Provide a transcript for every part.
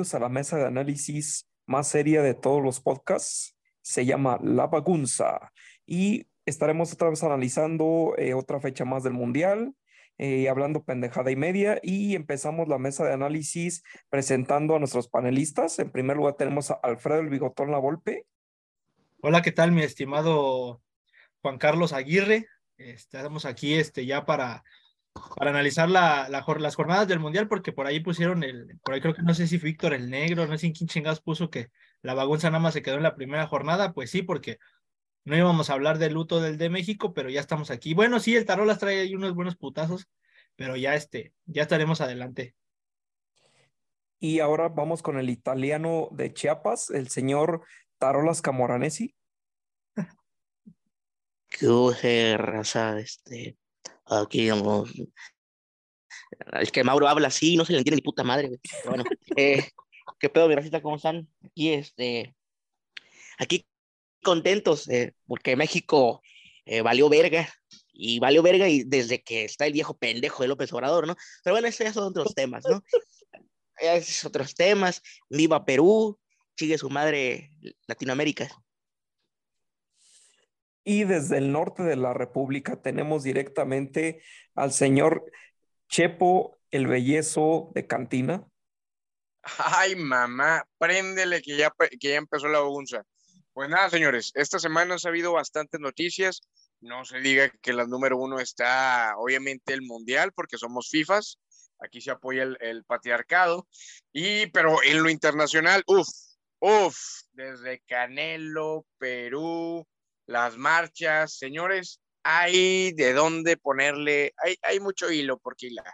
a la mesa de análisis más seria de todos los podcasts. Se llama La Bagunza y estaremos otra vez analizando eh, otra fecha más del Mundial, eh, hablando pendejada y media y empezamos la mesa de análisis presentando a nuestros panelistas. En primer lugar tenemos a Alfredo el Bigotón La Volpe. Hola, ¿qué tal mi estimado Juan Carlos Aguirre? Estamos aquí este, ya para para analizar la, las jornadas del Mundial, porque por ahí pusieron el, por ahí creo que no sé si Víctor el Negro, no sé quién chingados puso que la bagunza nada más se quedó en la primera jornada, pues sí, porque no íbamos a hablar del luto del de México, pero ya estamos aquí. Bueno, sí, el Tarolas trae ahí unos buenos putazos, pero ya este, ya estaremos adelante. Y ahora vamos con el italiano de Chiapas, el señor Tarolas Camoranesi. Qué raza, este, Aquí, vamos. Es que Mauro habla así, no se le entiende ni puta madre, bueno, eh, ¿qué pedo, mi racita? ¿Cómo están? Aquí, este, aquí contentos, eh, porque México eh, valió verga, y valió verga y desde que está el viejo pendejo de López Obrador, ¿no? Pero bueno, esos son otros temas, ¿no? Esos otros temas, viva Perú, sigue su madre Latinoamérica. Y desde el norte de la República tenemos directamente al señor Chepo el Bellezo de Cantina. Ay, mamá, préndele que ya, que ya empezó la bagunza. Pues nada, señores, esta semana ha habido bastantes noticias. No se diga que la número uno está, obviamente, el Mundial, porque somos FIFAs. Aquí se apoya el, el patriarcado. Y, pero en lo internacional, uff, uff, desde Canelo, Perú, las marchas, señores, hay de dónde ponerle, hay, hay mucho hilo porque hilar.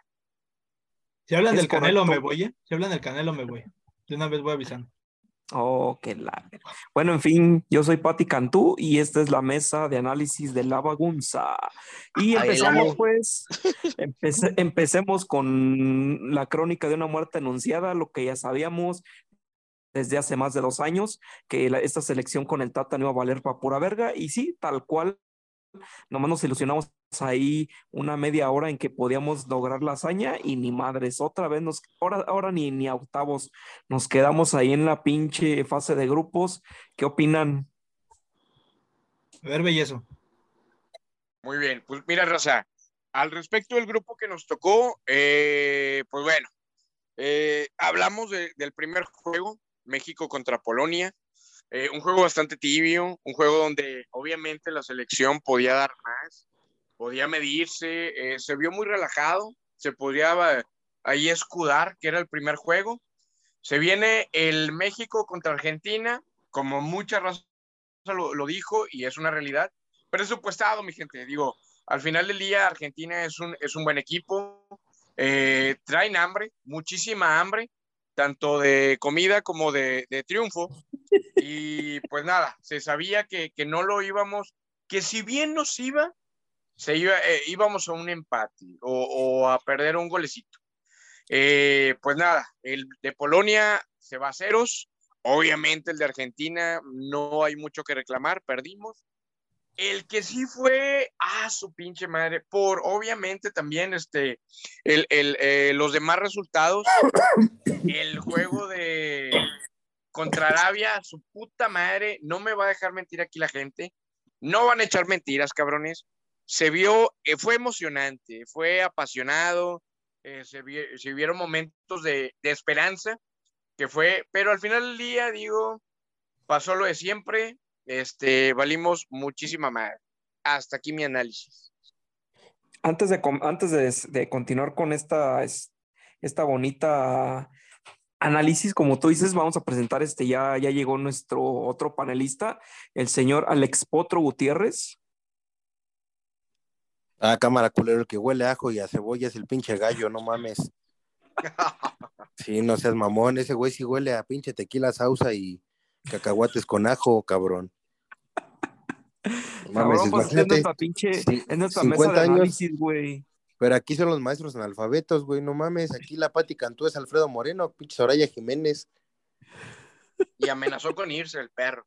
Si hablan del canelo me voy, ¿eh? Si hablan del canelo me voy. De una vez voy avisando. Oh, qué la... Bueno, en fin, yo soy Pati Cantú y esta es la mesa de análisis de la bagunza. Y empezamos, pues, empecemos con la crónica de una muerte anunciada, lo que ya sabíamos, desde hace más de dos años que esta selección con el Tata no iba a valer para pura verga y sí, tal cual, nomás nos ilusionamos ahí una media hora en que podíamos lograr la hazaña y ni madres, otra vez nos, ahora, ahora ni, ni a octavos, nos quedamos ahí en la pinche fase de grupos, ¿qué opinan? A ver, bellezo. Muy bien, pues mira, Rosa, al respecto del grupo que nos tocó, eh, pues bueno, eh, hablamos del primer juego, México contra Polonia. Eh, un juego bastante tibio, un juego donde obviamente la selección podía dar más, podía medirse, eh, se vio muy relajado, se podía ahí escudar, que era el primer juego. Se viene el México contra Argentina, como mucha razón lo, lo dijo y es una realidad, presupuestado, mi gente. Digo, al final del día Argentina es un, es un buen equipo, eh, traen hambre, muchísima hambre, tanto de comida como de, triunfo. Y pues nada, se sabía que, no lo íbamos, que si bien nos iba, se iba, eh, íbamos a un empate o, a perder un golecito. Eh, pues nada, el de Polonia se va a ceros. Obviamente el de Argentina no hay mucho que reclamar, perdimos. El que sí fue a su pinche madre, por obviamente también este, el, el, eh, los demás resultados, el juego de contra Arabia, su puta madre, no me va a dejar mentir aquí la gente, no van a echar mentiras, cabrones. Se vio, eh, fue emocionante, fue apasionado, eh, se, se, vieron momentos de, de esperanza, que fue, pero al final del día, digo, pasó lo de siempre, este, valimos muchísima más. Hasta aquí mi análisis. Antes de, antes de, continuar con esta, esta bonita análisis, como tú dices, vamos a presentar este, ya, ya llegó nuestro otro panelista, el señor Alex Potro Gutiérrez. Ah, cámara culero, el que huele a ajo y a cebolla es el pinche gallo, no mames. Sí, no seas mamón, ese güey sí huele a pinche tequila sausa y cacahuates con ajo, cabrón. Mames, pues, es nuestra pinche, es nuestra mesa de análisis, güey. Pero aquí son los maestros analfabetos, güey, no mames. Aquí la Pati Cantú es Alfredo Moreno, pinche Soraya Jiménez. Y amenazó con irse el perro.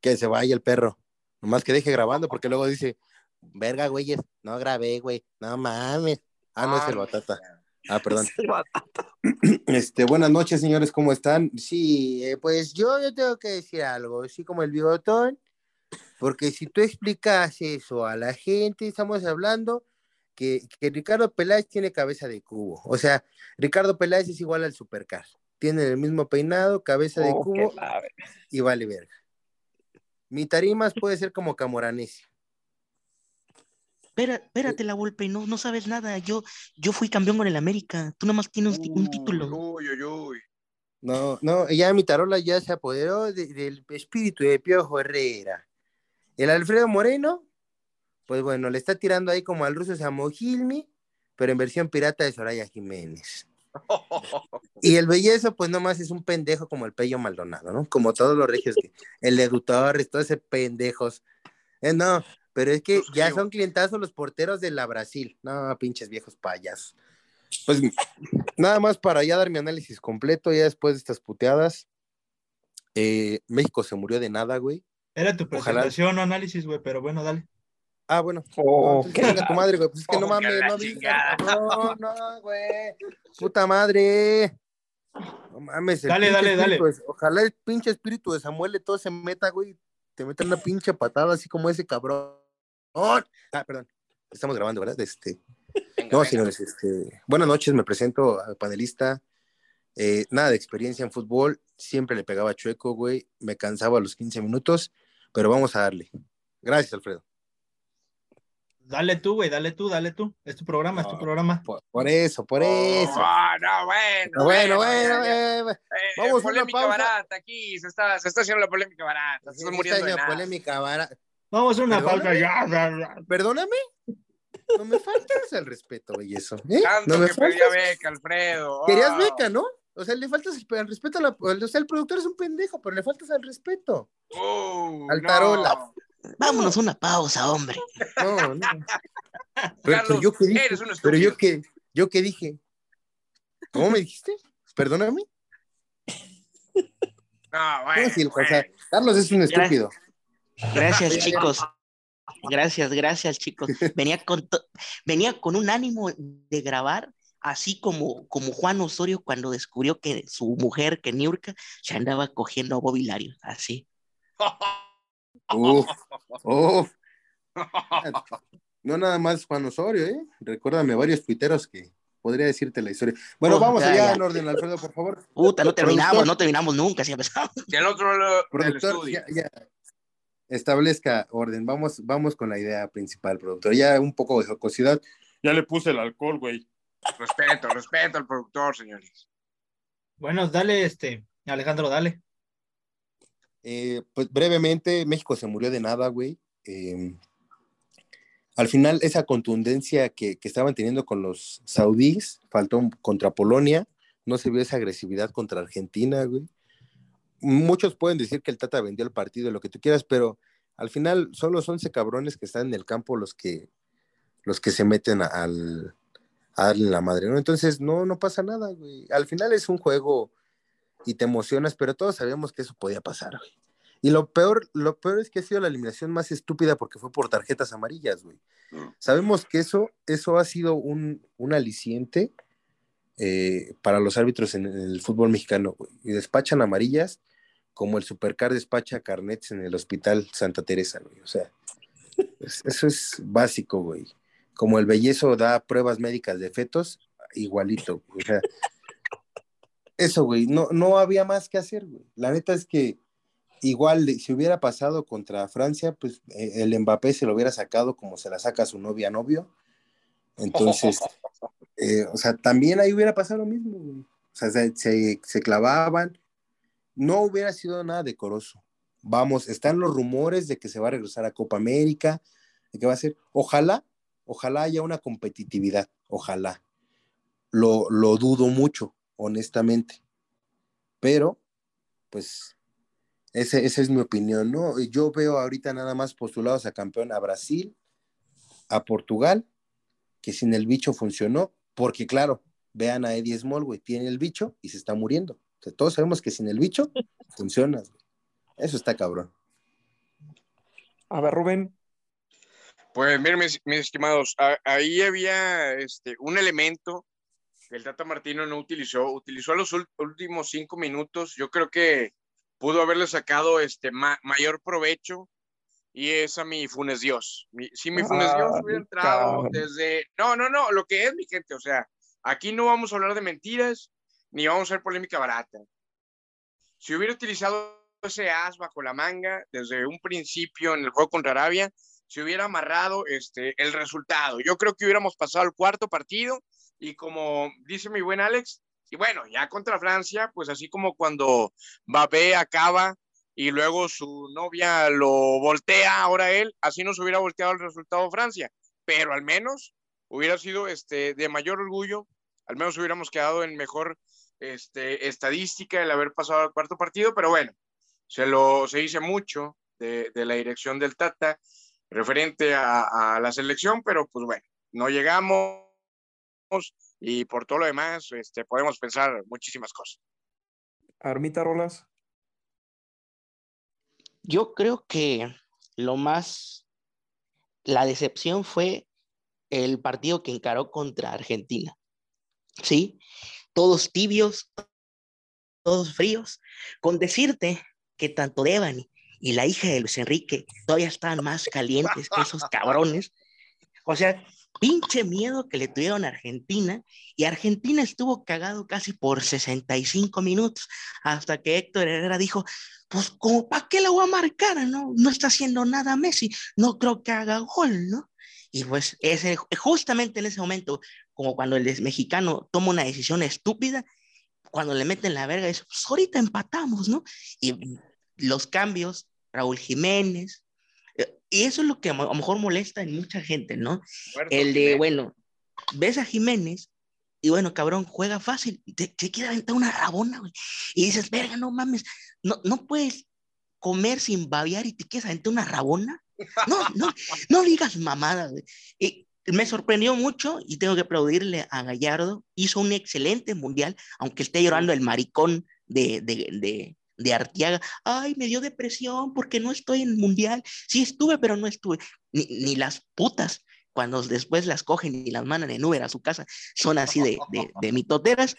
Que se vaya el perro. Nomás que deje grabando, porque luego dice, verga, güeyes, no grabé, güey. No mames. Ah, no es el ah, batata. Ah, perdón. Es el batata. Este, buenas noches, señores, ¿cómo están? Sí, eh, pues yo, yo tengo que decir algo, así como el bigotón, porque si tú explicas eso a la gente, estamos hablando que, que Ricardo Peláez tiene cabeza de cubo. O sea, Ricardo Peláez es igual al Supercar. Tiene el mismo peinado, cabeza de Oh, cubo y vale verga. Mi tarimas puede ser como Camoranesi. Espera, espérate, la Volpe, no, no sabes nada. Yo, yo fui campeón con el América. Tú nada más tienes un, un título. Uy, uy, uy. No, no, ya mi tarola ya se apoderó de- del espíritu de Piojo Herrera. El Alfredo Moreno, pues bueno, le está tirando ahí como al ruso Samogilmi, pero en versión pirata de Soraya Jiménez. Y el bellezo, pues nomás es un pendejo como el Pello Maldonado, ¿no? Como todos los regios, que, el Edu Torres, todos esos pendejos. Eh, no, pero es que ya son clientazos los porteros de la Brasil. No, pinches viejos payasos. Pues nada más para ya dar mi análisis completo, ya después de estas puteadas. eh, México se murió de nada, güey. Era tu Ojalá. presentación o análisis, güey, pero bueno, dale. Ah, bueno. Oh, No, chinga la- tu madre, güey. Pues es que no Oh, mames, no digas, cabrón, no, güey. Puta madre. No mames. Dale, dale, dale. de- ojalá el pinche espíritu de Samuel de todo se meta, güey. Te meta una pinche patada así como ese cabrón. Ah, perdón. Estamos grabando, ¿verdad? Este. Venga, No, venga. señores, este, buenas noches, me presento al panelista. Eh, nada de experiencia en fútbol, siempre le pegaba chueco, güey, me cansaba a los 15 minutos, pero vamos a darle. Gracias, Alfredo. Dale tú, güey, dale tú, dale tú. Es tu programa, es tu No. programa. Por, por eso, por eso. Ah, no, bueno. Bueno, bueno, ya, ya. bueno, Eh, Vamos a una polémica pausa. barata aquí, se está, se está haciendo la polémica barata, se está Esta muriendo de es la nada. polémica vara- Vamos a una Perdóname. pausa ya. Perdóname, no me faltas el respeto, güey, eso. ¿eh? Tanto No me que pedía faltas. beca, Alfredo. Querías Ah. beca, ¿no? O sea, le faltas el, el respeto a la. O sea, el productor es un pendejo, pero le faltas al respeto. Uh, Al no. Vámonos a una pausa, hombre. No, no. Pero, Carlos, pero yo qué dije, eres un pero yo qué, yo qué dije. ¿Cómo me dijiste? Perdóname. No, bueno, o sea. Carlos es un estúpido. Gracias, chicos. Gracias, gracias, chicos. Venía con, venía con un ánimo de grabar, así como, como Juan Osorio cuando descubrió que su mujer, que Niurka, se andaba cogiendo a Bobby Lario. Así. Uf, uf. No nada más Juan Osorio, ¿eh? Recuérdame varios tuiteros que podría decirte la historia. Bueno, Oh, vamos ya, allá ya. en orden, Alfredo, por favor. Puta, no terminamos, Productor. no terminamos nunca, si empezamos. Al otro lado del Productor, estudio. ya, ya. Establezca orden. Vamos, vamos con la idea principal, productor. Ya un poco de jocosidad. Ya le puse el alcohol, güey. Respeto, respeto al productor, señores. Bueno, dale, este, Alejandro, dale. Eh, pues brevemente, México se murió de nada, güey. Eh, al final, esa contundencia que, que estaban teniendo con los saudíes, faltó contra Polonia, no se vio esa agresividad contra Argentina, güey. Muchos pueden decir que el Tata vendió el partido, lo que tú quieras, pero al final son los 11 cabrones que están en el campo los que, los que se meten a- a darle la madre, ¿no? Entonces, no, no pasa nada, güey. Al final es un juego y te emocionas, pero todos sabíamos que eso podía pasar, güey. Y lo peor, lo peor es que ha sido la eliminación más estúpida porque fue por tarjetas amarillas, güey. Sabemos que eso, eso ha sido un, un aliciente eh, para los árbitros en, en el fútbol mexicano, güey. Y despachan amarillas como el Supercar despacha carnets en el Hospital Santa Teresa, güey. O sea, es- eso es básico, güey. Como el bellezo da pruebas médicas de fetos, igualito. güey. O sea, eso, güey, no, no había más que hacer, güey. La neta es que igual si hubiera pasado contra Francia, pues eh, el Mbappé se lo hubiera sacado como se la saca su novia novio. Entonces, eh, o sea, también ahí hubiera pasado lo mismo, güey. O sea, se, se- se clavaban. No hubiera sido nada decoroso. Vamos, están los rumores de que se va a regresar a Copa América, de que va a ser. Ojalá, ojalá haya una competitividad, ojalá. Lo, lo dudo mucho, honestamente. Pero, pues, ese, esa es mi opinión, ¿no? Yo veo ahorita nada más postulados a campeón a Brasil, a Portugal, que sin el bicho funcionó, porque claro, vean a Eddie Small, güey, tiene el bicho y se está muriendo. O sea, todos sabemos que sin el bicho funciona, güey. Eso está cabrón. A ver, Rubén. Pues miren, mis, mis estimados, a- ahí había este, un elemento el Tata Martino no utilizó, utilizó los últimos cinco minutos. Yo creo que pudo haberle sacado este mayor provecho y es a mi Funes Dios. si mi Funes Dios hubiera entrado desde... No, no, no, lo que es mi gente, o sea, aquí no vamos a hablar de mentiras ni vamos a hacer polémica barata. Si hubiera utilizado ese as bajo la manga desde un principio en el juego contra Arabia, se hubiera amarrado este, el resultado. Yo creo que hubiéramos pasado el cuarto partido y como dice mi buen Alex, y bueno, ya contra Francia, pues así como cuando Mbappé acaba y luego su novia lo voltea, ahora él, así nos hubiera volteado el resultado Francia, pero al menos hubiera sido este, de mayor orgullo, al menos hubiéramos quedado en mejor este, estadística el haber pasado al cuarto partido, pero bueno, se, lo, se dice mucho de, de la dirección del Tata referente a, a, la selección, pero pues bueno, no llegamos y por todo lo demás este, podemos pensar muchísimas cosas. Armita Rolas. Yo creo que lo más, la decepción fue el partido que encaró contra Argentina. ¿Sí? Todos tibios, todos fríos, con decirte que tanto Devani y la hija de Luis Enrique todavía están más calientes que esos cabrones. O sea, pinche miedo que le tuvieron a Argentina y Argentina estuvo cagado casi por 65 minutos hasta que Héctor Herrera dijo, pues como para qué le voy a marcar, ¿no? No está haciendo nada Messi, no creo que haga gol, ¿no? Y pues ese, justamente en ese momento, como cuando el mexicano toma una decisión estúpida, cuando le meten la verga, dice, pues ahorita empatamos, ¿no? Y los cambios, Raúl Jiménez, y eso es lo que a lo mejor molesta en mucha gente, ¿no? el de, bueno, ves a Jiménez y bueno, cabrón, juega fácil, te, te quiere aventar una rabona, güey. Y dices, verga, no mames, no, no puedes comer sin babear y te quieres aventar una rabona. No, no, no digas mamada, güey. Y me sorprendió mucho y tengo que aplaudirle a Gallardo. Hizo un excelente mundial, aunque esté llorando el maricón de, de, de, de Artiaga, ay, me dio depresión porque no estoy en mundial. Sí estuve, pero no estuve. Ni, ni las putas, cuando después las cogen y las mandan en Uber a su casa, son así de, de, de mitoteras.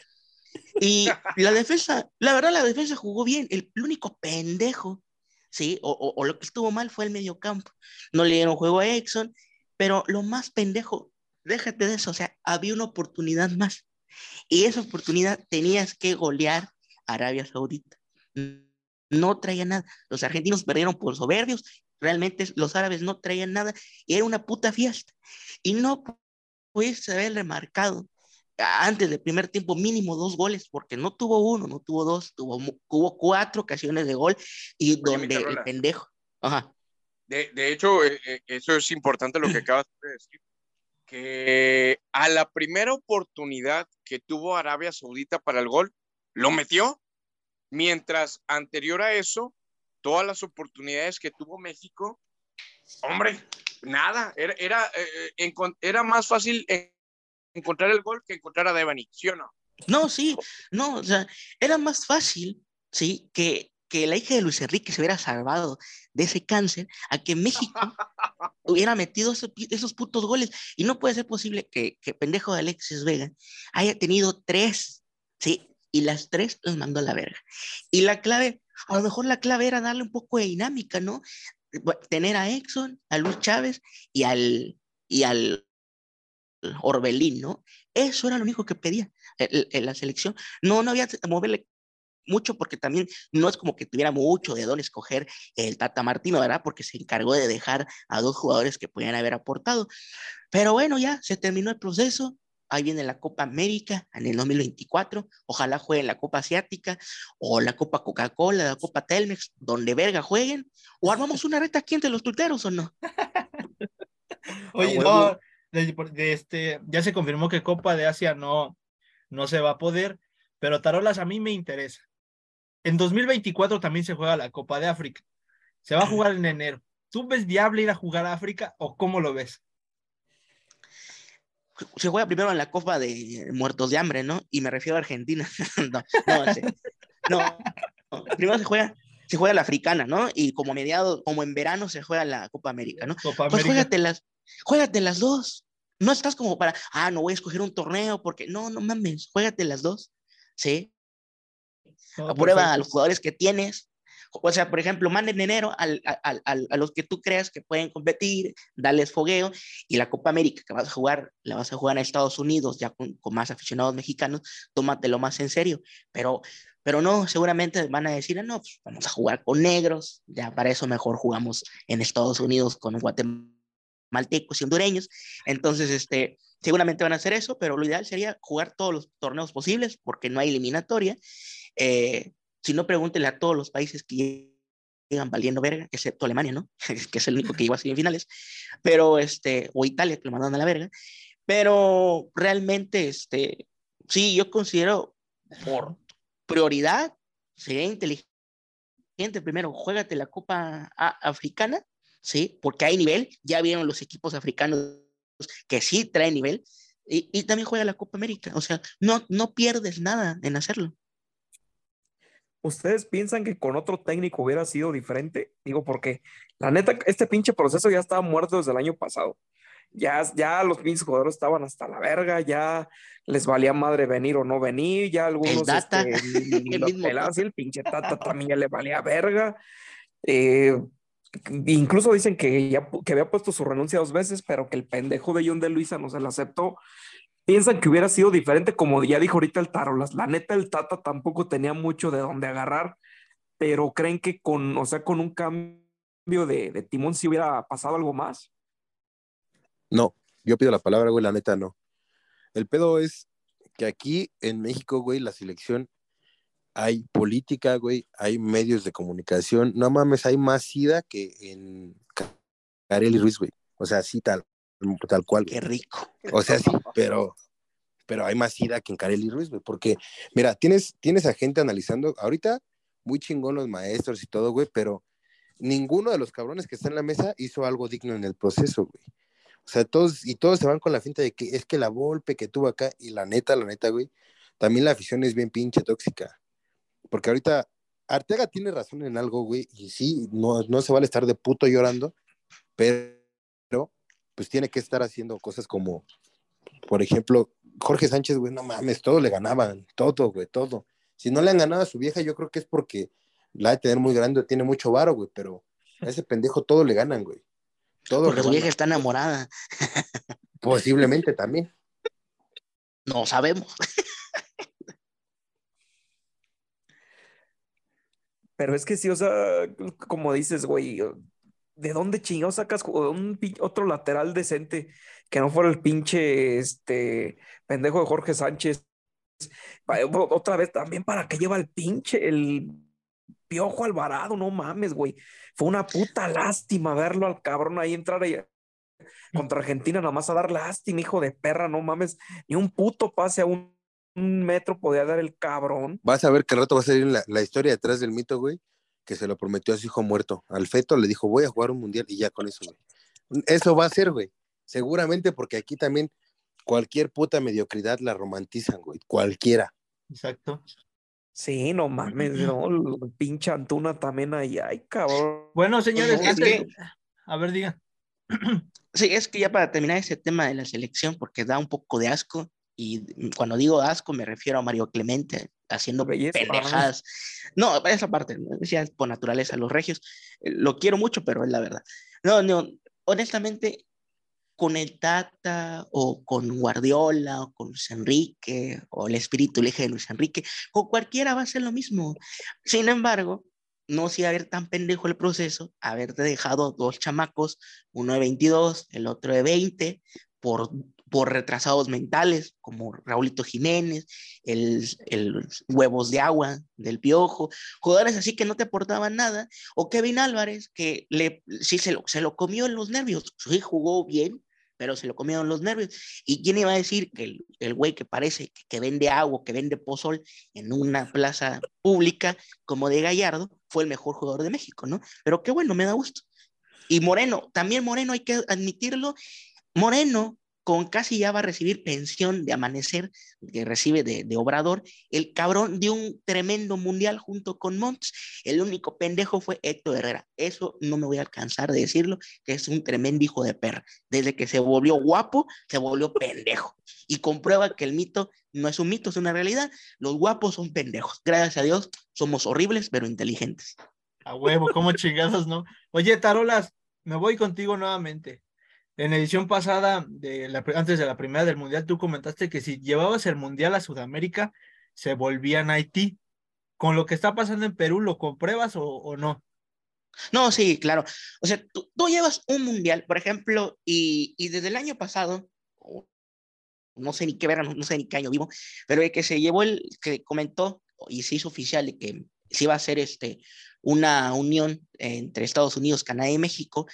Y la defensa, la verdad, la defensa jugó bien. El, único pendejo, ¿sí? O, o, lo que estuvo mal fue el mediocampo. No le dieron juego a Exxon, pero lo más pendejo, déjate de eso, o sea, había una oportunidad más. Y esa oportunidad tenías que golear a Arabia Saudita no traía nada. Los argentinos perdieron por soberbios, realmente los árabes no traían nada, era una puta fiesta. Y no puedes haber remarcado antes del primer tiempo mínimo dos goles, porque no tuvo uno, no tuvo dos, tuvo, hubo cuatro ocasiones de gol y donde el pendejo. Ajá. De, de hecho, eh, eh, eso es importante lo que acabas de decir, que a la primera oportunidad que tuvo Arabia Saudita para el gol, lo metió Mientras anterior a eso, todas las oportunidades que tuvo México, hombre, nada, era, era, eh, era más fácil encontrar el gol que encontrar a Devani, ¿sí o no? No, sí, no, o sea, era más fácil, sí, que, que la hija de Luis Enrique se hubiera salvado de ese cáncer a que México hubiera metido esos, esos, putos goles. Y no puede ser posible que, que pendejo de Alexis Vega haya tenido tres, sí, y las tres los mandó a la verga. Y la clave, a lo mejor la clave era darle un poco de dinámica, ¿no? Tener a Exxon, a Luis Chávez y al, y al Orbelín, ¿no? Eso era lo único que pedía en la selección. No, no había moverle mucho porque también no es como que tuviera mucho de dónde escoger el Tata Martino, ¿verdad? Porque se encargó de dejar a dos jugadores que podían haber aportado. Pero bueno, ya se terminó el proceso, ahí viene la Copa América en el 2024, ojalá jueguen la Copa Asiática o la Copa Coca-Cola, la Copa Telmex, donde verga jueguen, o armamos una reta aquí entre los tuiteros o no. Oye, no, de, este, ya se confirmó que Copa de Asia no, no se va a poder, pero Tarolas a mí me interesa. En 2024 también se juega la Copa de África. Se va a jugar en enero. ¿Tú ves viable ir a jugar a África o cómo lo ves? Se juega primero en la Copa de Muertos de Hambre, ¿no? Y me refiero a Argentina. no, no, primero se juega, se juega la africana, ¿no? Y como mediado, como en verano se juega la Copa América, ¿no? Copa pues juégate las, juégate las dos, no estás como para, ah, no voy a escoger un torneo porque no, no mames, juégate las dos, ¿sí? Aprueba a los jugadores que tienes. O sea, por ejemplo, manden enero al, a los que tú creas que pueden competir, dales fogueo y la Copa América que vas a jugar, la vas a jugar en Estados Unidos ya con, con más aficionados mexicanos, tómatelo más en serio. Pero, pero no, seguramente van a decir, ah, no, pues vamos a jugar con negros, ya para eso mejor jugamos en Estados Unidos con guatemaltecos y hondureños. Entonces, este, seguramente van a hacer eso, pero lo ideal sería jugar todos los torneos posibles porque no hay eliminatoria eh, si no, pregúntele a todos los países que llegan valiendo verga, excepto Alemania, ¿no? que es el único que llegó a semifinales, pero este, o Italia, que lo mandaron a la verga. Pero realmente, este, sí, yo considero por prioridad, sería inteligente primero, juégate la Copa Africana, ¿sí? Porque hay nivel, ya vieron los equipos africanos que sí traen nivel, y, y, también juega la Copa América, o sea, no, no pierdes nada en hacerlo. ¿Ustedes piensan que con otro técnico hubiera sido diferente? Digo, porque la neta, este pinche proceso ya estaba muerto desde el año pasado. Ya, ya los pinches jugadores estaban hasta la verga, ya les valía madre venir o no venir, ya algunos. El data, este, el, mismo el pinche Tata también ya le valía verga. Eh, incluso dicen que ya que había puesto su renuncia dos veces, pero que el pendejo de John de Luisa no se la aceptó piensan que hubiera sido diferente, como ya dijo ahorita el Tarolas. La neta, el Tata tampoco tenía mucho de dónde agarrar, pero creen que con, o sea, con un cambio de, de timón si hubiera pasado algo más. No, yo pido la palabra, güey, la neta no. El pedo es que aquí en México, güey, la selección hay política, güey, hay medios de comunicación. No mames, hay más SIDA que en Carely Ruiz, güey. O sea, sí, tal, tal cual. Qué rico. O sea, sí, pero, pero hay más ida que en Carely Ruiz, güey, porque, mira, tienes, tienes a gente analizando, ahorita muy chingón los maestros y todo, güey, pero ninguno de los cabrones que está en la mesa hizo algo digno en el proceso, güey. O sea, todos, y todos se van con la finta de que es que la golpe que tuvo acá, y la neta, la neta, güey, también la afición es bien pinche tóxica. Porque ahorita Arteaga tiene razón en algo, güey, y sí, no, no se vale estar de puto llorando, pero pues tiene que estar haciendo cosas como, por ejemplo, Jorge Sánchez, güey, no mames, todo le ganaban, todo, güey, todo. Si no le han ganado a su vieja, yo creo que es porque la de tener muy grande, tiene mucho varo, güey, pero a ese pendejo todo le ganan, güey. Todo porque su vieja está enamorada. Posiblemente también. No sabemos. Pero es que sí, o sea, como dices, güey, ¿de dónde chingados sacas un, otro lateral decente que no fuera el pinche este pendejo de Jorge Sánchez? Otra vez también para que lleva el pinche el Piojo Alvarado, no mames, güey. Fue una puta lástima verlo al cabrón ahí entrar ahí contra Argentina, nada más a dar lástima, hijo de perra, no mames. Ni un puto pase a un, metro podía dar el cabrón. Vas a ver que rato va a salir la, la historia detrás del mito, güey que se lo prometió a su hijo muerto. Al feto le dijo, voy a jugar un mundial y ya con eso, güey. Eso va a ser, güey. Seguramente porque aquí también cualquier puta mediocridad la romantizan, güey. Cualquiera. Exacto. Sí, no mames, no, pinche Antuna también ahí, ay, cabrón. Bueno, señores, a ver, diga. Sí, es que ya para terminar ese tema de la selección, porque da un poco de asco, y cuando digo asco me refiero a Mario Clemente, haciendo pendejadas. No, esa parte, decía por naturaleza, los regios, eh, lo quiero mucho, pero es la verdad. No, no, honestamente, con el Tata o con Guardiola o con Luis Enrique o el espíritu eje de Luis Enrique, con cualquiera va a ser lo mismo. Sin embargo, no si haber tan pendejo el proceso, haberte dejado dos chamacos, uno de 22, el otro de 20, por por retrasados mentales, como Raulito Jiménez, el, el, Huevos de Agua del Piojo, jugadores así que no te aportaban nada, o Kevin Álvarez, que le, sí se lo, se lo comió en los nervios, sí jugó bien, pero se lo comió en los nervios. ¿Y quién iba a decir que el güey que parece que, que, vende agua, que vende pozol en una plaza pública como de Gallardo, fue el mejor jugador de México, ¿no? Pero qué bueno, me da gusto. Y Moreno, también Moreno hay que admitirlo, Moreno con casi ya va a recibir pensión de amanecer que recibe de, Obrador, el cabrón dio un tremendo mundial junto con Monts. El único pendejo fue Héctor Herrera. Eso no me voy a alcanzar de decirlo, que es un tremendo hijo de perra. Desde que se volvió guapo, se volvió pendejo. Y comprueba que el mito no es un mito, es una realidad. Los guapos son pendejos. Gracias a Dios, somos horribles, pero inteligentes. A huevo, como chingados, ¿no? Oye, Tarolas, me voy contigo nuevamente. En la edición pasada, de la, antes de la primera del Mundial, tú comentaste que si llevabas el Mundial a Sudamérica, se volvían Haití. ¿Con lo que está pasando en Perú, lo compruebas o, no? No, sí, claro. O sea, tú, llevas un Mundial, por ejemplo, y, y, desde el año pasado, no sé ni qué verano, no sé ni qué año vivo, pero el que se llevó el, que comentó y se hizo oficial de que se iba a hacer este, una unión entre Estados Unidos, Canadá y México,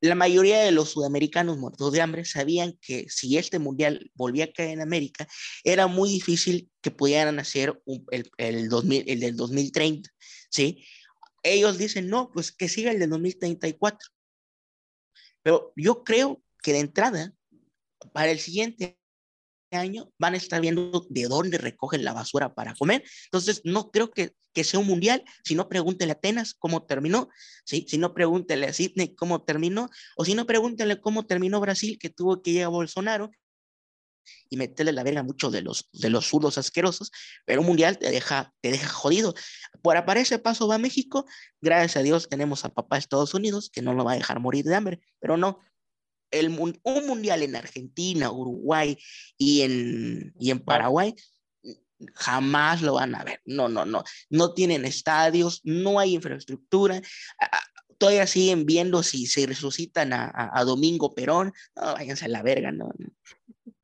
la mayoría de los sudamericanos muertos de hambre sabían que si este mundial volvía a caer en América, era muy difícil que pudieran hacer un, el, el, 2000, el del 2030, ¿sí? Ellos dicen, no, pues que siga el del 2034. Pero yo creo que de entrada, para el siguiente año van a estar viendo de dónde recogen la basura para comer. Entonces, no creo que, que sea un mundial. Si no, pregúntele a Atenas cómo terminó. ¿sí? Si no, pregúntele a Sydney cómo terminó. O si no, pregúntele cómo terminó Brasil, que tuvo que llegar Bolsonaro y meterle la verga a muchos de los, de los zurdos asquerosos, pero un mundial te deja, te deja jodido. Por para ese paso va México, gracias a Dios tenemos a papá Estados Unidos, que no lo va a dejar morir de hambre, pero no, el, un mundial en Argentina, Uruguay y en, y en Paraguay, jamás lo van a ver. No, no, no. No tienen estadios, no hay infraestructura. Todavía siguen viendo si se resucitan a, a, a Domingo Perón. No, váyanse a la verga, no.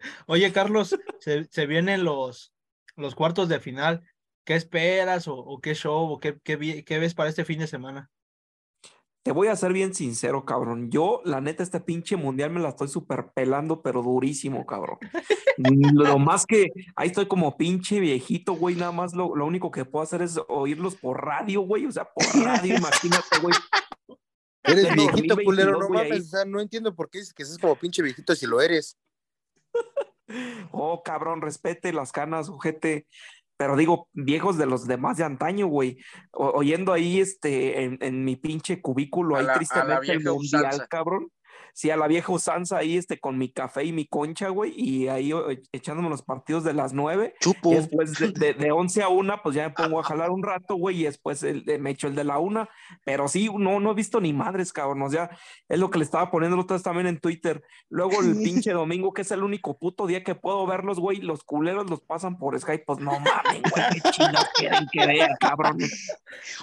Oye, Carlos, se, se, vienen los, los cuartos de final. ¿Qué esperas o, o qué show o qué, qué, qué ves para este fin de semana? Te voy a ser bien sincero, cabrón. Yo, la neta, este pinche mundial me la estoy super pelando, pero durísimo, cabrón. lo más que ahí estoy como pinche viejito, güey. Nada más lo, lo, único que puedo hacer es oírlos por radio, güey. O sea, por radio, imagínate, güey. Eres viejito, culero, no mames. O sea, no entiendo por qué dices que seas como pinche viejito si lo eres. Oh, cabrón, respete las canas, ojete pero digo, viejos de los demás de antaño, güey, oyendo ahí este, en, en, mi pinche cubículo, a ahí la, tristemente el mundial, usanza. cabrón. Sí, a la vieja usanza ahí, este, con mi café y mi concha, güey, y ahí echándome los partidos de las nueve. Chupo. Y después de, de, de, 11 a una, pues ya me pongo a jalar un rato, güey, y después el, me echo el de la una. Pero sí, no, no he visto ni madres, cabrón. O sea, es lo que le estaba poniendo otras también en Twitter. Luego el pinche domingo, que es el único puto día que puedo verlos, güey, los culeros los pasan por Skype. Pues no mames, güey, qué chingados quieren que vean, cabrón.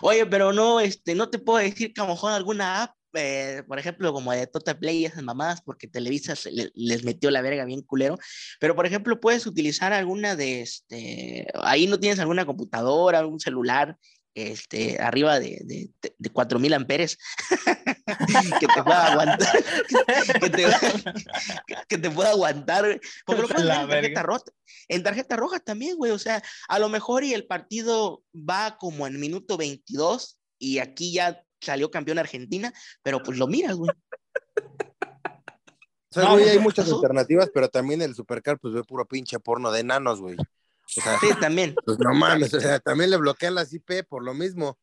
Oye, pero no, este, no te puedo decir que a lo mejor alguna app eh, por ejemplo, como de Total Play y esas mamadas, porque Televisa se, le, les metió la verga bien culero. Pero, por ejemplo, puedes utilizar alguna de este. Ahí no tienes alguna computadora, algún celular, este, arriba de, de, de 4000 amperes que te pueda aguantar que te, que te pueda aguantar porque lo puedes en tarjeta roja en tarjeta roja también güey o sea a lo mejor y el partido va como en minuto 22 y aquí ya salió campeón Argentina, pero pues lo miras, güey. O sea, güey, hay muchas alternativas, pero también el Supercar, pues ve puro pinche porno de enanos, güey. O sea, sí, también. Pues no mames, o sea, también le bloquean las IP por lo mismo.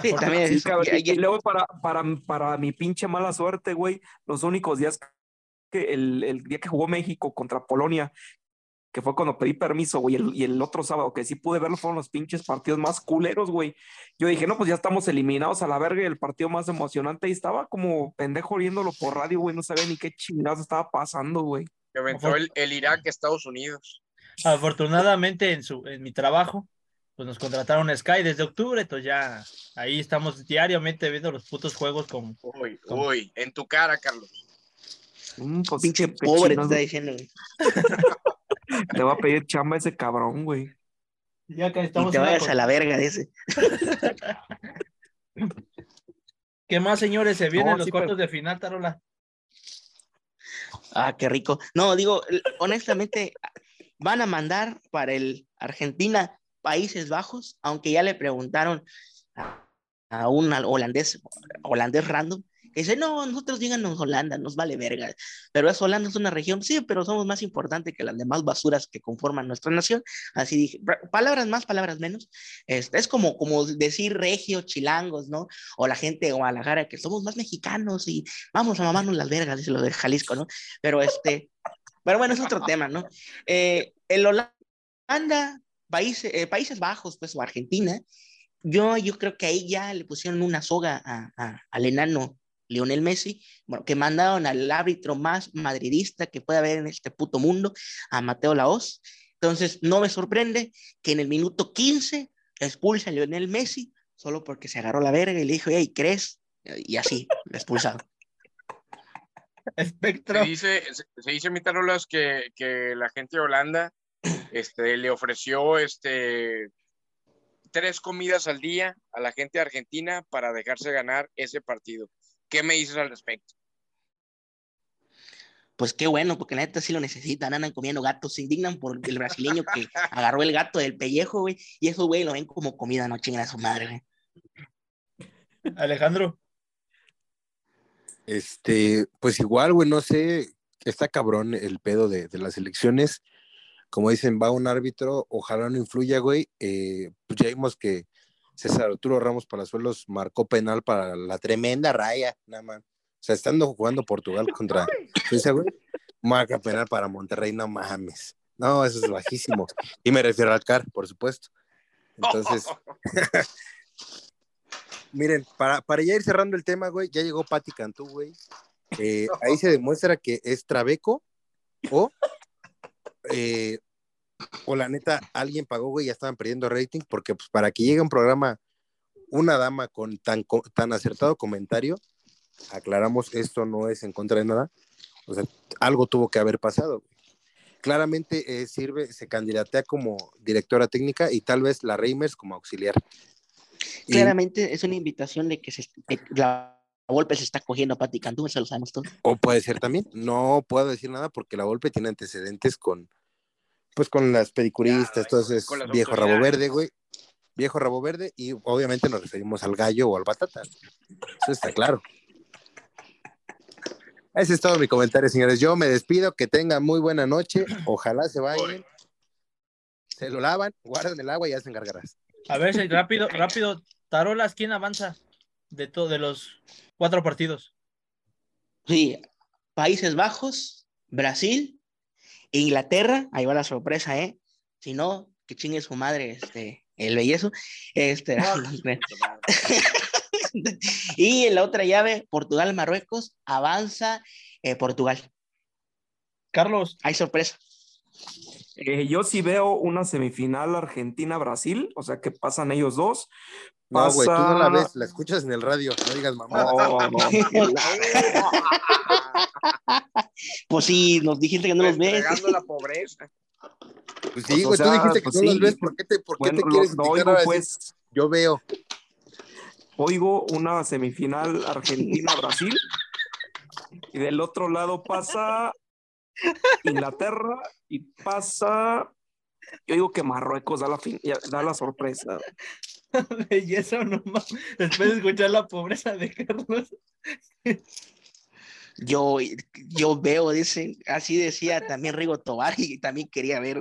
Sí, también. Sí, cabrón, y, y, luego para, para, para mi pinche mala suerte, güey, los únicos días que el, el día que jugó México contra Polonia, que fue cuando pedí permiso, güey, el, y el otro sábado que sí pude verlo fueron los pinches partidos más culeros, güey. Yo dije, no, pues ya estamos eliminados a la verga y el partido más emocionante y estaba como pendejo oyéndolo por radio, güey, no sabía ni qué chingados estaba pasando, güey. Que aventó el, el Irak a Estados Unidos. Afortunadamente en, su, en mi trabajo, pues nos contrataron Sky desde octubre, entonces ya ahí estamos diariamente viendo los putos juegos con... Uy, con... uy, en tu cara, Carlos. Mm, pues, Pinche pobre te está diciendo, güey. Le va a pedir chamba ese cabrón, güey. Ya que estamos y te vayas a la verga de ese. ¿Qué más, señores? Se vienen no, los sí, cuartos pero... de final, Tarola. Ah, qué rico. No, digo, honestamente, van a mandar para el Argentina Países Bajos, aunque ya le preguntaron a, a un holandés, holandés random, que dice, no, nosotros díganos Holanda, nos vale verga, pero es Holanda es una región, sí, pero somos más importantes que las demás basuras que conforman nuestra nación, así dije, palabras más, palabras menos, es, es como, como decir regio, chilangos, ¿no? O la gente de Guadalajara, que somos más mexicanos y vamos a mamarnos las vergas, dice lo de Jalisco, ¿no? Pero este, pero bueno, es otro tema, ¿no? Eh, el Holanda, países, eh, Países Bajos, pues, o Argentina, yo, yo creo que ahí ya le pusieron una soga a, al enano Lionel Messi, bueno, que mandaron al árbitro más madridista que puede haber en este puto mundo, a Mateo Laos. Entonces, no me sorprende que en el minuto 15 expulse a Lionel Messi solo porque se agarró la verga y le dijo, hey, ¿crees? Y así, expulsado. Espectro. Se dice, se, dice mi tarolas que, que la gente de Holanda este, le ofreció este, tres comidas al día a la gente de Argentina para dejarse ganar ese partido. ¿Qué me dices al respecto? Pues qué bueno, porque la neta sí lo necesitan, andan comiendo gatos, se indignan por el brasileño que agarró el gato del pellejo, güey, y eso, güey, lo ven como comida, no chingan a su madre, güey. Alejandro. Este, pues igual, güey, no sé, está cabrón el pedo de, de las elecciones como dicen, va un árbitro, ojalá no influya, güey. Eh, pues ya vimos que César Arturo Ramos Palazuelos marcó penal para la tremenda raya, nada más. O sea, estando jugando Portugal contra ese güey, marca penal para Monterrey, no mames. No, eso es bajísimo. Y me refiero al CAR, por supuesto. Entonces, miren, para, para ya ir cerrando el tema, güey, ya llegó Pati Cantú, güey. Eh, ahí se demuestra que es Trabeco o eh, o la neta, alguien pagó, güey, ya estaban perdiendo rating, porque pues para que llegue un programa, una dama con tan, tan acertado comentario, aclaramos, esto no es en contra de nada, o sea, algo tuvo que haber pasado. Claramente eh, sirve, se candidatea como directora técnica y tal vez la Reimers como auxiliar. Claramente es una invitación de que se, la Volpe se está cogiendo a Pati Cantú, eso lo sabemos todos. O puede ser también, no puedo decir nada porque la Volpe tiene antecedentes con, pues con las pedicuristas, entonces viejo rabo verde, güey. Viejo rabo verde y obviamente nos referimos al gallo o al batata. Eso está claro. Ese es todo mi comentario, señores. Yo me despido, que tengan muy buena noche. Ojalá se vayan. Se lo lavan, guarden el agua y ya se encargarás. A ver, rápido, rápido. Tarolas, ¿quién avanza de, todo de los cuatro partidos? Sí, Países Bajos, Brasil, Inglaterra, ahí va la sorpresa, ¿eh? Si no, que chingue su madre, este, el bellezo. Este, y en la otra llave, Portugal-Marruecos, avanza eh, Portugal. Carlos. Hay sorpresa. Eh, yo sí veo una semifinal Argentina-Brasil, o sea que pasan ellos dos. No, güey, tú no la ves, la escuchas en el radio, no digas mamá. pues sí, nos dijiste que no los ves. la pobreza. Pues sí, güey, tú dijiste que pues no los ves, ¿por qué te, por qué te quieres no, oigo, pues, Yo veo. Oigo una semifinal Argentina-Brasil y del otro lado pasa Inglaterra y pasa yo digo que Marruecos da la, fin, da la sorpresa. Belleza o no Después de escuchar la pobreza de Carlos. Yo, yo veo, dicen, así decía también Rigo Tobar y también quería ver.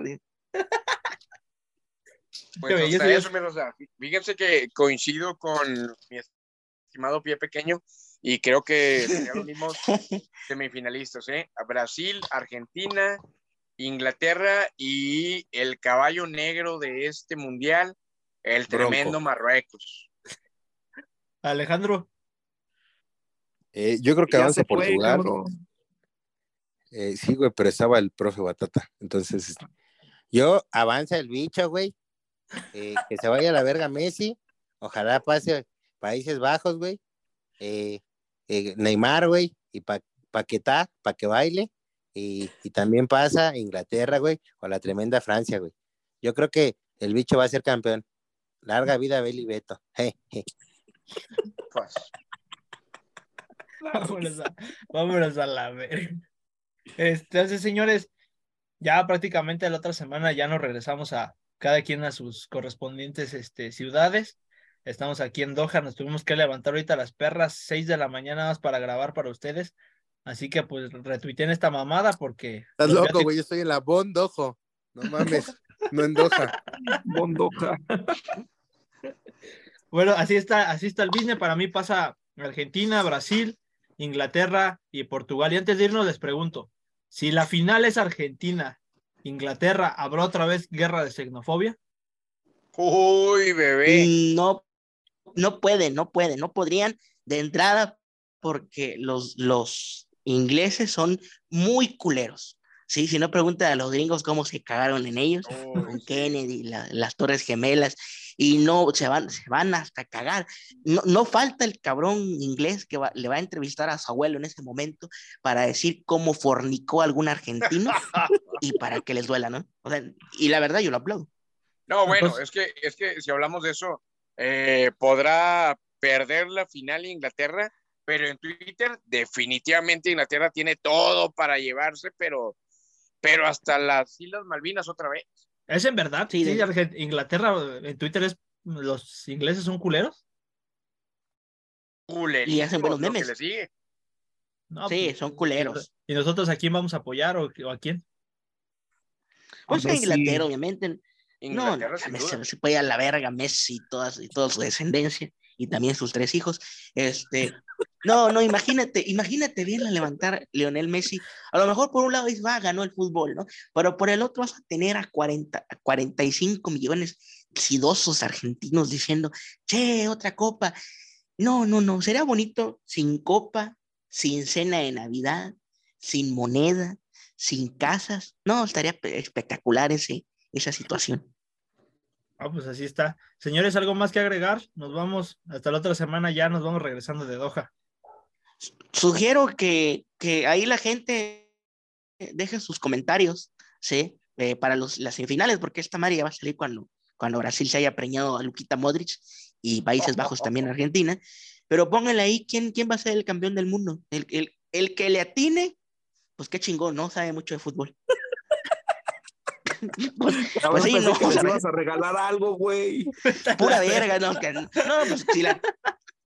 Pues, fíjense que coincido con mi estimado pie pequeño y creo que serían los mismos semifinalistas, ¿eh? Brasil, Argentina, Inglaterra y el caballo negro de este mundial, el tremendo Marruecos. Alejandro. Eh, yo creo que avanza Portugal. Eh, sí, güey, pero estaba el profe Batata. Entonces, yo avanza el bicho, güey. Eh, que se vaya a la verga Messi. Ojalá pase Países Bajos, güey. Neymar, güey. Y Paquetá, para que baile. Y, también pasa Inglaterra, güey, o la tremenda Francia, güey. Yo creo que el bicho va a ser campeón. Larga vida, Beli Beto. Pues. Vámonos a, la ver. Entonces, señores, ya prácticamente la otra semana ya nos regresamos a cada quien a sus correspondientes este, ciudades. Estamos aquí en Doha, nos tuvimos que levantar ahorita a las perras, 6 de la mañana más para grabar para ustedes. Así que pues retuiteen esta mamada porque. Estás loco, güey. Yo estoy en la Bondojo. No mames. no en Doha. Bondoca. Bueno, así está, así está el business. Para mí pasa Argentina, Brasil, Inglaterra y Portugal. Y antes de irnos les pregunto, si la final es Argentina, Inglaterra, ¿habrá otra vez guerra de xenofobia? Uy, bebé. No, no pueden, no pueden, no podrían de entrada porque los, los ingleses son muy culeros. Sí, si no pregunta a los gringos cómo se cagaron en ellos, Uy, con sí. Kennedy, la- las Torres Gemelas, y no se van, se van hasta cagar. No, no falta el cabrón inglés que va- le va a entrevistar a su abuelo en ese momento para decir cómo fornicó a algún argentino y para que les duela, ¿no? O sea, y la verdad yo lo aplaudo. No, bueno, Entonces- es que, es que si hablamos de eso, eh, podrá perder la final Inglaterra, pero en Twitter definitivamente Inglaterra tiene todo para llevarse, pero, pero hasta las Islas Malvinas otra vez. ¿Es en verdad? Sí, Sí, de- Inglaterra en Twitter es los ingleses son culeros. Culerísimos, hacen buenos que memes. sigue. No, Sí, pues, son culeros. ¿Y nosotros a quién vamos a apoyar o, o a quién? Pues a. Inglaterra, obviamente. No, no, Inglaterra, Messi duda. se puede ir a la verga Messi y, todas, y toda su descendencia y también sus tres hijos. Este, no, no, imagínate, imagínate bien a levantar Lionel Messi. A lo mejor por un lado dices, va, ganó el fútbol, ¿no? Pero por el otro vas a tener a, 40, a 45 millones sidosos argentinos diciendo, che, otra copa. No, no, no, sería bonito sin copa, sin cena de Navidad, sin moneda, sin casas. No, estaría pe- espectacular ese, esa situación. Ah, pues así está. Señores, ¿algo más que agregar? Nos vamos, hasta la otra semana ya nos vamos regresando de Doha. Sugiero que, que ahí la gente deje sus comentarios, ¿sí? Eh, para los, las semifinales, porque esta María va a salir cuando, cuando Brasil se haya preñado a Luquita Modric y Países Bajos también Argentina. Pero pónganle ahí quién, quién va a ser el campeón del mundo. El, el, el que le atine, pues qué chingón, ¿no? Sabe mucho de fútbol. pues, Ya pues pensé sí, no, que o les sea, ibas a regalar algo, güey. pura verga, ¿no? Que- no, pues si la,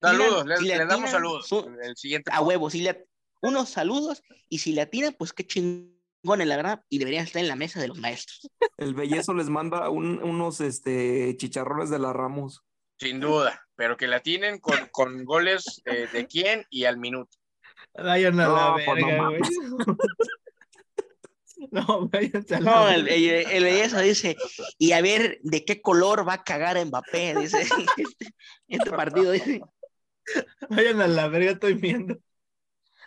Saludos, si le damos atinan, saludos. su- El siguiente. a huevo, si le, unos saludos y si le atina, pues qué chingones, la verdad, y deberían estar en la mesa de los maestros. El bellezo les manda un- unos este, chicharrones de la Ramos. Sin duda, pero que la tienen con, con goles eh, de quién y al minuto. Vayan a No, la pues no verga, güey. mames. No, váyanse a la No, el, el, el belleza dice, y a ver de qué color va a cagar Mbappé, dice, este, este partido, dice. Vayan a la verga, estoy viendo.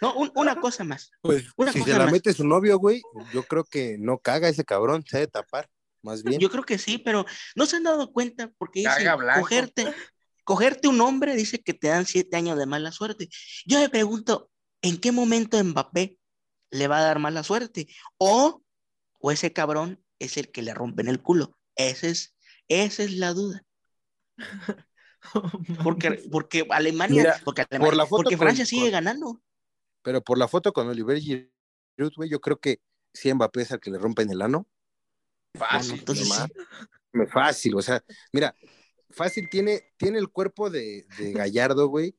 No, un- una cosa más. Pues Una si se la más. mete su novio, güey, yo creo que no caga ese cabrón, se ha de tapar, más bien. Yo creo que sí, pero no se han dado cuenta porque dice, cogerte, cogerte un hombre dice que te dan siete años de mala suerte. Yo me pregunto, ¿en qué momento Mbappé le va a dar mala suerte? O, o ese cabrón es el que le rompen el culo. Ese es, esa es la duda. Porque, porque Alemania, Mira, porque, por Alemania- la foto porque con- Francia sigue con- ganando. Pero por la foto con Oliver Giroud, güey, yo creo que sí Mbappé es al que le rompen el ano. Fácil. Bueno, entonces, Fácil, o sea, mira, fácil tiene, tiene el cuerpo de, de Gallardo, güey.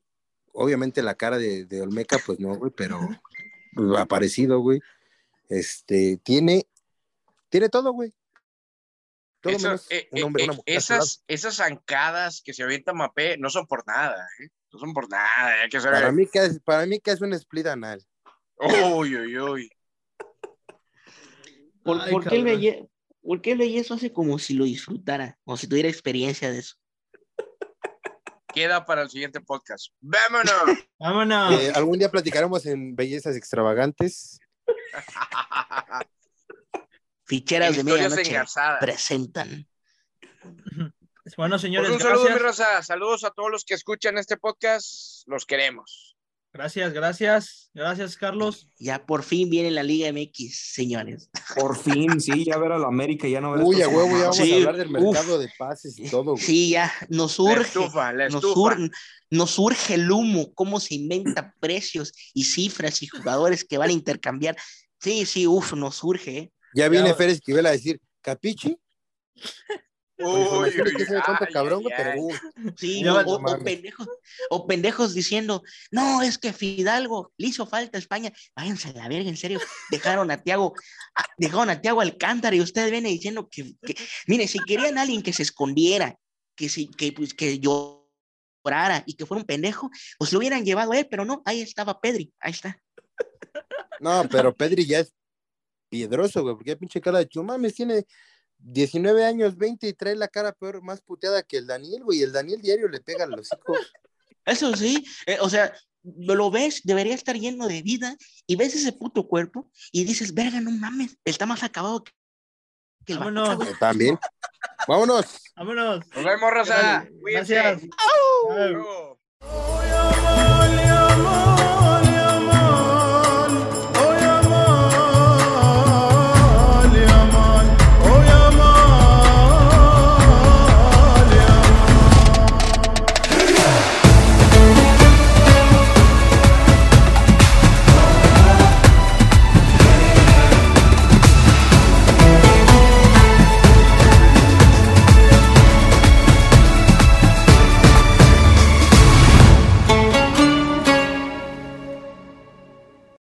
Obviamente la cara de, de Olmeca, pues no, güey, pero ha parecido, güey. Este, tiene, tiene todo, güey. Todo Eso- menos eh, un eh, hombre, eh, una esas, esas zancadas que se avienta Mapé no son por nada, ¿eh? No son por nada, hay que saber. Para mí que es, para mí que es un split anal. Uy, uy, uy. ¿por, Ay, por qué el belle- por qué el bellezo hace como si lo disfrutara, como si tuviera experiencia de eso? Queda para el siguiente podcast. ¡Vámonos! Vámonos. Eh, algún día platicaremos en bellezas extravagantes. Ficheras de medianoche presentan. Bueno, Pues señores, un saludo, mi raza. Saludos a todos los que escuchan este podcast. Los queremos. Gracias, gracias. Gracias, Carlos. Ya por fin viene la Liga MX, señores. Por fin, sí, ya ver a la América, ya no ver Uy, a huevo, ya vamos Sí, a hablar del uf. mercado de pases y todo, güey. Sí, ya nos La urge. estufa, la Nos, ur- nos surge el humo, cómo se inventa precios y cifras y jugadores que van a intercambiar. Sí, sí, uff, nos surge. ¿eh? Ya viene Ya- Férez Esquivel a decir, ¿capichi? Uy, cabrón. Sí, o, pendejos, o pendejos diciendo, no, es que Fidalgo le hizo falta a España. Váyanse a la verga, en serio. Dejaron a Tiago, dejaron a Tiago Alcántara y ustedes vienen diciendo que, que, mire, si querían a alguien que se escondiera, que, si, que, pues, que llorara y que fuera un pendejo, pues lo hubieran llevado a él, pero no, ahí estaba Pedri, ahí está. No, pero Pedri ya es piedroso, güey, porque pinche cara de chumames tiene 19 años, 20 y trae la cara peor, más puteada que el Daniel, güey. El Daniel diario le pega a los hijos. Eso sí, eh, o sea, lo ves, debería estar lleno de vida y ves ese puto cuerpo y dices, verga, no mames, está más acabado que, el Vámonos. También. Vámonos. Vámonos. Nos vemos, Rosa. Gracias.